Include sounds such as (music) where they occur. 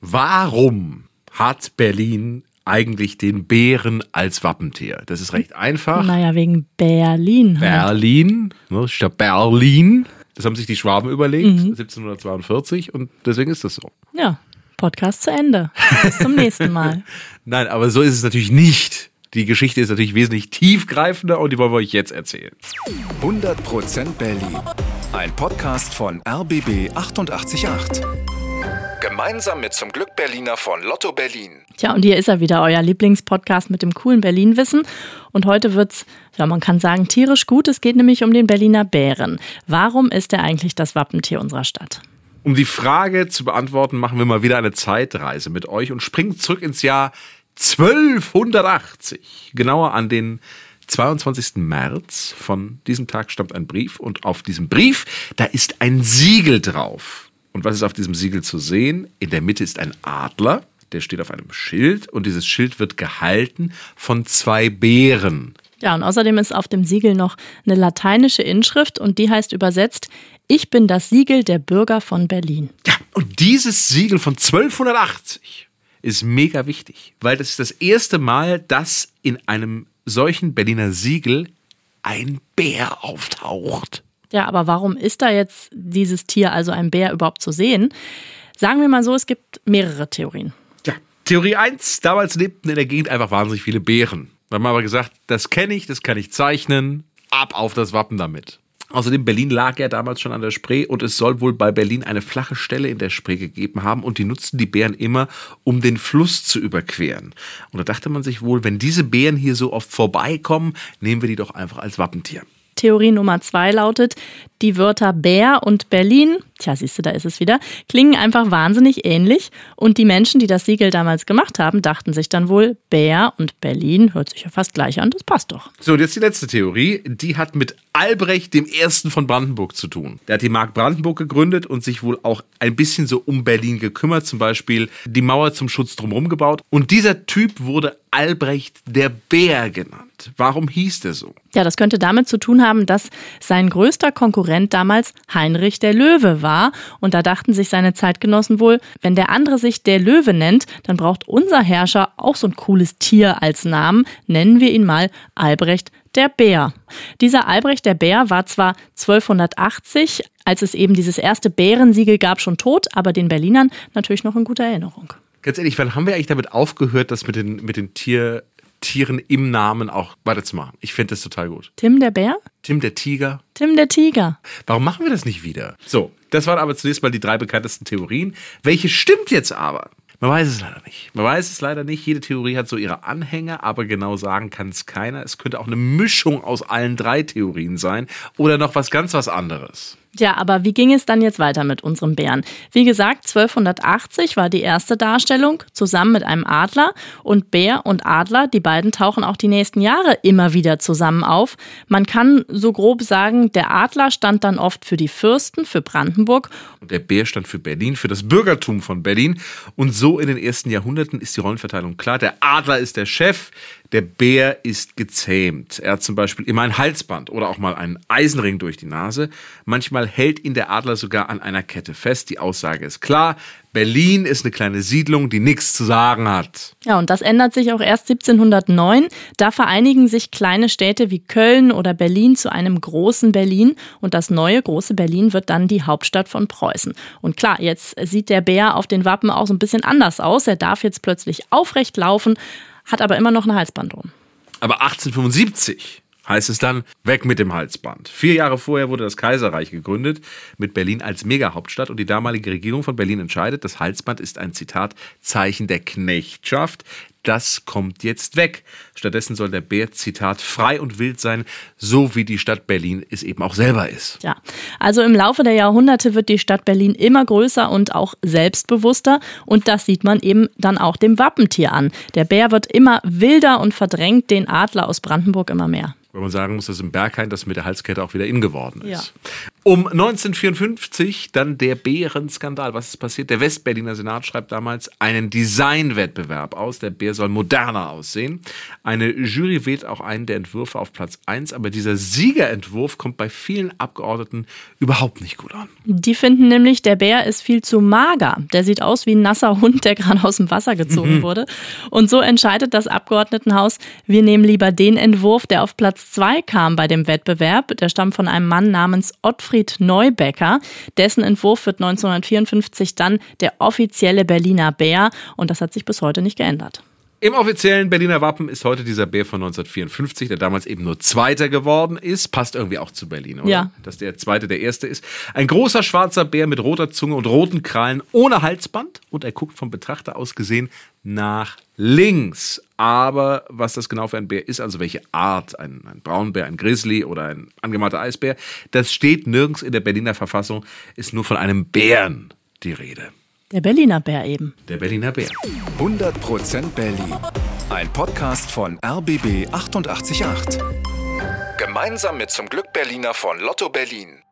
Warum hat Berlin eigentlich den Bären als Wappentier? Das ist recht einfach. Naja, wegen Berlin. halt. Berlin, ne, statt Berlin. Das haben sich die Schwaben überlegt, Mhm. 1742, und deswegen ist das so. Ja, Podcast zu Ende. Bis zum nächsten Mal. (laughs) Nein, aber so ist es natürlich nicht. Die Geschichte ist natürlich wesentlich tiefgreifender und die wollen wir euch jetzt erzählen. 100% Berlin. Ein Podcast von RBB 888. Gemeinsam mit zum Glück Berliner von Lotto Berlin. Tja, und hier ist er wieder, euer Lieblingspodcast mit dem coolen Berlin-Wissen. Und heute wird's, ja, man kann sagen, tierisch gut. Es geht nämlich um den Berliner Bären. Warum ist er eigentlich das Wappentier unserer Stadt? Um die Frage zu beantworten, machen wir mal wieder eine Zeitreise mit euch und springen zurück ins Jahr 1280. Genauer an den 22. März. Von diesem Tag stammt ein Brief und auf diesem Brief, da ist ein Siegel drauf. Und was ist auf diesem Siegel zu sehen? In der Mitte ist ein Adler, der steht auf einem Schild und dieses Schild wird gehalten von zwei Bären. Ja, und außerdem ist auf dem Siegel noch eine lateinische Inschrift und die heißt übersetzt, ich bin das Siegel der Bürger von Berlin. Ja, und dieses Siegel von 1280 ist mega wichtig, weil das ist das erste Mal, dass in einem solchen Berliner Siegel ein Bär auftaucht. Ja, aber warum ist da jetzt dieses Tier, also ein Bär, überhaupt zu sehen? Sagen wir mal so, es gibt mehrere Theorien. Ja, Theorie 1, damals lebten in der Gegend einfach wahnsinnig viele Bären. Da haben wir aber gesagt, das kenne ich, das kann ich zeichnen, ab auf das Wappen damit. Außerdem, Berlin lag ja damals schon an der Spree und es soll wohl bei Berlin eine flache Stelle in der Spree gegeben haben und die nutzten die Bären immer, um den Fluss zu überqueren. Und da dachte man sich wohl, wenn diese Bären hier so oft vorbeikommen, nehmen wir die doch einfach als Wappentier. Theorie Nummer zwei lautet, die Wörter Bär und Berlin, tja, siehst du, da ist es wieder, klingen einfach wahnsinnig ähnlich. Und die Menschen, die das Siegel damals gemacht haben, dachten sich dann wohl, Bär und Berlin hört sich ja fast gleich an, das passt doch. So, und jetzt die letzte Theorie. Die hat mit Albrecht dem Ersten von Brandenburg zu tun. Der hat die Mark Brandenburg gegründet und sich wohl auch ein bisschen so um Berlin gekümmert. Zum Beispiel die Mauer zum Schutz drumherum gebaut. Und dieser Typ wurde Albrecht der Bär genannt. Warum hieß der so? Ja, das könnte damit zu tun haben, dass sein größter Konkurrent damals Heinrich der Löwe war. Und da dachten sich seine Zeitgenossen wohl, wenn der andere sich der Löwe nennt, dann braucht unser Herrscher auch so ein cooles Tier als Namen. Nennen wir ihn mal Albrecht der Bär. Dieser Albrecht der Bär war zwar 1280, als es eben dieses erste Bärensiegel gab, schon tot, aber den Berlinern natürlich noch in guter Erinnerung. Ganz ehrlich, wann haben wir eigentlich damit aufgehört, das mit den, mit den Tier, Tieren im Namen auch weiterzumachen? Ich finde das total gut. Tim der Bär? Tim der Tiger. Tim der Tiger. Warum machen wir das nicht wieder? So, das waren aber zunächst mal die drei bekanntesten Theorien. Welche stimmt jetzt aber? Man weiß es leider nicht. Man weiß es leider nicht. Jede Theorie hat so ihre Anhänger, aber genau sagen kann es keiner. Es könnte auch eine Mischung aus allen drei Theorien sein oder noch was ganz was anderes. Ja, aber wie ging es dann jetzt weiter mit unserem Bären? Wie gesagt, 1280 war die erste Darstellung zusammen mit einem Adler und Bär und Adler, die beiden tauchen auch die nächsten Jahre immer wieder zusammen auf. Man kann so grob sagen, der Adler stand dann oft für die Fürsten, für Brandenburg Und der Bär stand für Berlin, für das Bürgertum von Berlin. Und so in den ersten Jahrhunderten ist die Rollenverteilung klar. Der Adler ist der Chef, der Bär ist gezähmt. Er hat zum Beispiel immer ein Halsband oder auch mal einen Eisenring durch die Nase. Manchmal hält ihn der Adler sogar an einer Kette fest. Die Aussage ist klar. Berlin ist eine kleine Siedlung, die nichts zu sagen hat. Ja, und das ändert sich auch erst 1709. Da vereinigen sich kleine Städte wie Köln oder Berlin zu einem großen Berlin und das neue große Berlin wird dann die Hauptstadt von Preußen. Und klar, jetzt sieht der Bär auf den Wappen auch so ein bisschen anders aus. Er darf jetzt plötzlich aufrecht laufen, hat aber immer noch eine Halsband um. Aber 1875 heißt es dann, weg mit dem Halsband. Vier Jahre vorher wurde das Kaiserreich gegründet, mit Berlin als Megahauptstadt und die damalige Regierung von Berlin entscheidet, das Halsband ist ein Zitat Zeichen der Knechtschaft. Das kommt jetzt weg. Stattdessen soll der Bär, Zitat, frei und wild sein, so wie die Stadt Berlin es eben auch selber ist. Ja, also im Laufe der Jahrhunderte wird die Stadt Berlin immer größer und auch selbstbewusster und das sieht man eben dann auch dem Wappentier an. Der Bär wird immer wilder und verdrängt den Adler aus Brandenburg immer mehr. Wenn man sagen muss, dass im Berghain das mit der Halskette auch wieder in geworden ist. Um 1954 dann der Bärenskandal. Was ist passiert? Der Westberliner Senat schreibt damals einen Designwettbewerb aus. Der Bär soll moderner aussehen. Eine Jury wählt auch einen der Entwürfe auf Platz 1, aber dieser Siegerentwurf kommt bei vielen Abgeordneten überhaupt nicht gut an. Die finden nämlich, der Bär ist viel zu mager. Der sieht aus wie ein nasser Hund, der gerade aus dem Wasser gezogen mhm. wurde. Und so entscheidet das Abgeordnetenhaus, wir nehmen lieber den Entwurf, der auf Platz 2 kam bei dem Wettbewerb. Der stammt von einem Mann namens Ottfried Gottfried Neubecker. Dessen Entwurf wird 1954 dann der offizielle Berliner Bär und das hat sich bis heute nicht geändert. Im offiziellen Berliner Wappen ist heute dieser Bär von 1954, der damals eben nur Zweiter geworden ist. Passt irgendwie auch zu Berlin, oder? Ja. Dass der Zweite der Erste ist. Ein großer schwarzer Bär mit roter Zunge und roten Krallen ohne Halsband. Und er guckt vom Betrachter aus gesehen nach links. Aber was das genau für ein Bär ist, also welche Art, ein, ein Braunbär, ein Grizzly oder ein angemalter Eisbär, das steht nirgends in der Berliner Verfassung, ist nur von einem Bären die Rede. Der Berliner Bär eben. Der Berliner Bär. 100% Berlin. Ein Podcast von RBB 888. Gemeinsam mit zum Glück Berliner von Lotto Berlin.